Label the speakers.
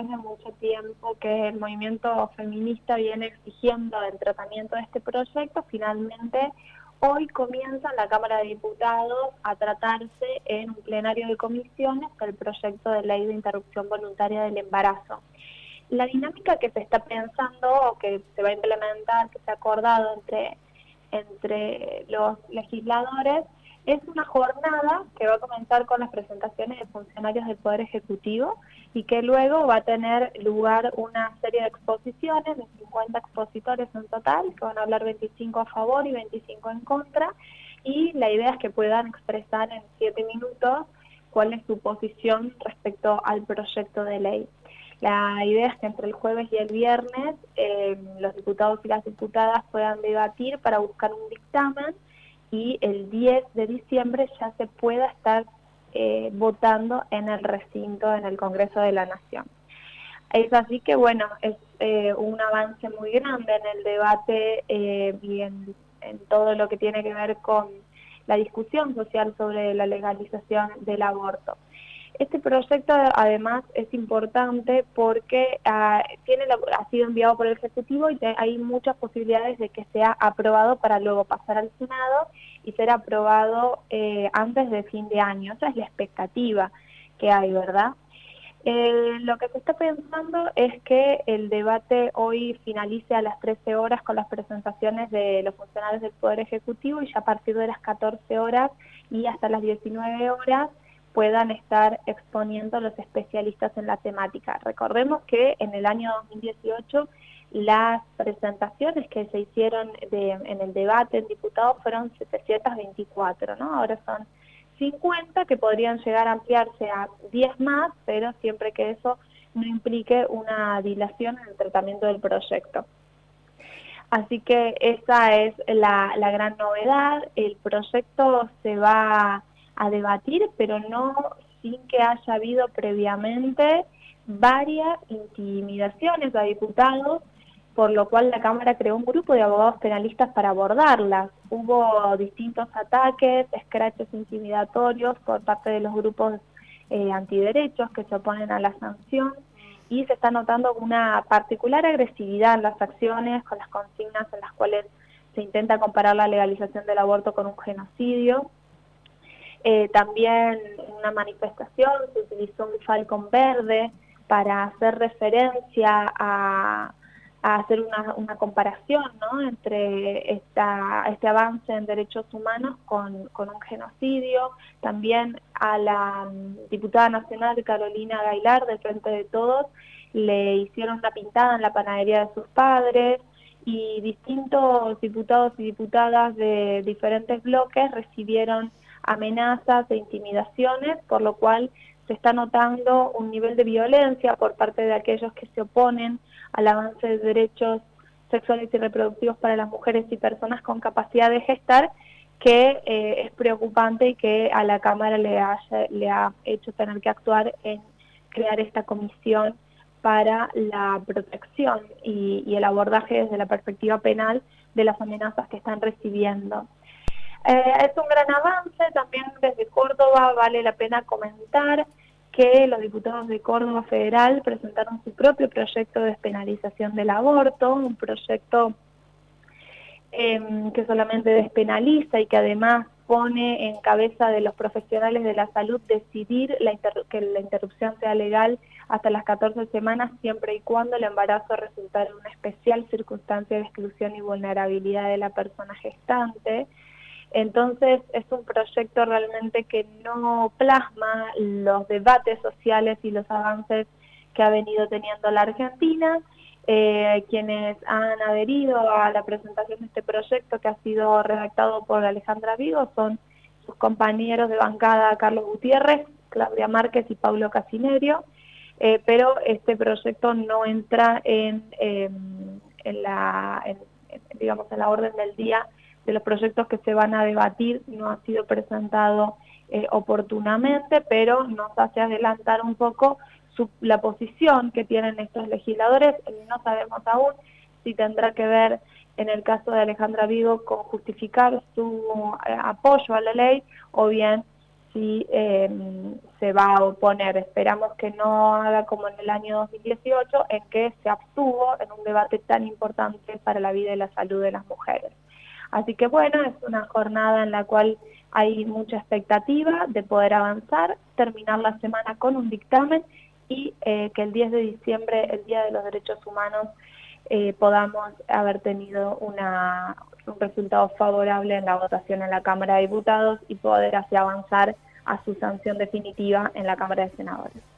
Speaker 1: después de mucho tiempo que el movimiento feminista viene exigiendo el tratamiento de este proyecto, finalmente hoy comienza en la Cámara de Diputados a tratarse en un plenario de comisiones el proyecto de ley de interrupción voluntaria del embarazo. La dinámica que se está pensando o que se va a implementar, que se ha acordado entre, entre los legisladores, es una jornada que va a comenzar con las presentaciones de funcionarios del Poder Ejecutivo y que luego va a tener lugar una serie de exposiciones, de 50 expositores en total, que van a hablar 25 a favor y 25 en contra, y la idea es que puedan expresar en 7 minutos cuál es su posición respecto al proyecto de ley. La idea es que entre el jueves y el viernes eh, los diputados y las diputadas puedan debatir para buscar un dictamen y el 10 de diciembre ya se pueda estar eh, votando en el recinto, en el Congreso de la Nación. Es así que, bueno, es eh, un avance muy grande en el debate eh, y en, todo lo que tiene que ver con la discusión social sobre la legalización del aborto. Este proyecto además es importante porque ah, tiene ha sido enviado por el Ejecutivo y hay muchas posibilidades de que sea aprobado para luego pasar al Senado y ser aprobado eh, antes de fin de año. Esa es la expectativa que hay, ¿verdad? Eh, lo que se está pensando es que el debate hoy finalice a las 13 horas con las presentaciones de los funcionarios del Poder Ejecutivo y ya a partir de las 14 horas y hasta las 19 horas puedan estar exponiendo los especialistas en la temática. Recordemos que en el año 2018 las presentaciones que se hicieron en el debate en diputados fueron 724, ¿no? Ahora son 50 que podrían llegar a ampliarse a 10 más, pero siempre que eso no implique una dilación en el tratamiento del proyecto. Así que esa es la, gran novedad. El proyecto se va a debatir, pero no sin que haya habido previamente varias intimidaciones a diputados, por lo cual la Cámara creó un grupo de abogados penalistas para abordarlas. Hubo distintos ataques, escraches intimidatorios por parte de los grupos eh, antiderechos que se oponen a la sanción y se está notando una particular agresividad en las acciones con las consignas en las cuales se intenta comparar la legalización del aborto con un genocidio. Eh, también en una manifestación se utilizó un falcón verde para hacer referencia a, hacer una, comparación ¿no? entre esta, este avance en derechos humanos con, un genocidio. También a la mm, diputada nacional Carolina Gailar, del Frente de Todos, le hicieron una pintada en la panadería de sus padres y distintos diputados y diputadas de diferentes bloques recibieron amenazas e intimidaciones, por lo cual se está notando un nivel de violencia por parte de aquellos que se oponen al avance de derechos sexuales y reproductivos para las mujeres y personas con capacidad de gestar, que eh, es preocupante y que a la Cámara le, ha hecho tener que actuar en crear esta comisión para la protección y el abordaje desde la perspectiva penal de las amenazas que están recibiendo. Eh, es un gran avance, también desde Córdoba vale la pena comentar que los diputados de Córdoba Federal presentaron su propio proyecto de despenalización del aborto, un proyecto em, que solamente despenaliza y que además pone en cabeza de los profesionales de la salud decidir que la interrupción sea legal hasta las 14 semanas siempre y cuando el embarazo resultara una especial circunstancia de exclusión y vulnerabilidad de la persona gestante. Entonces es un proyecto realmente que no plasma los debates sociales y los avances que ha venido teniendo la Argentina. Eh, quienes han adherido a la presentación de este proyecto que ha sido redactado por Alejandra Vigo son sus compañeros de bancada Carlos Gutiérrez, Claudia Márquez y Pablo Casinerio, eh, pero este proyecto no entra en, em, la, digamos, en la orden del día de los proyectos que se van a debatir no ha sido presentado eh, oportunamente, pero nos hace adelantar un poco la posición que tienen estos legisladores. No sabemos aún si tendrá que ver, en el caso de Alejandra Vigo, con justificar su eh, apoyo a la ley o bien si em, se va a oponer. Esperamos que no haga como en el año 2018, en que se abstuvo en un debate tan importante para la vida y la salud de las mujeres. Así que bueno, es una jornada en la cual hay mucha expectativa de poder avanzar, terminar la semana con un dictamen y eh, que el 10 de diciembre, el Día de los Derechos Humanos, eh, podamos haber tenido una, un resultado favorable en la votación en la Cámara de Diputados y poder así avanzar a su sanción definitiva en la Cámara de Senadores.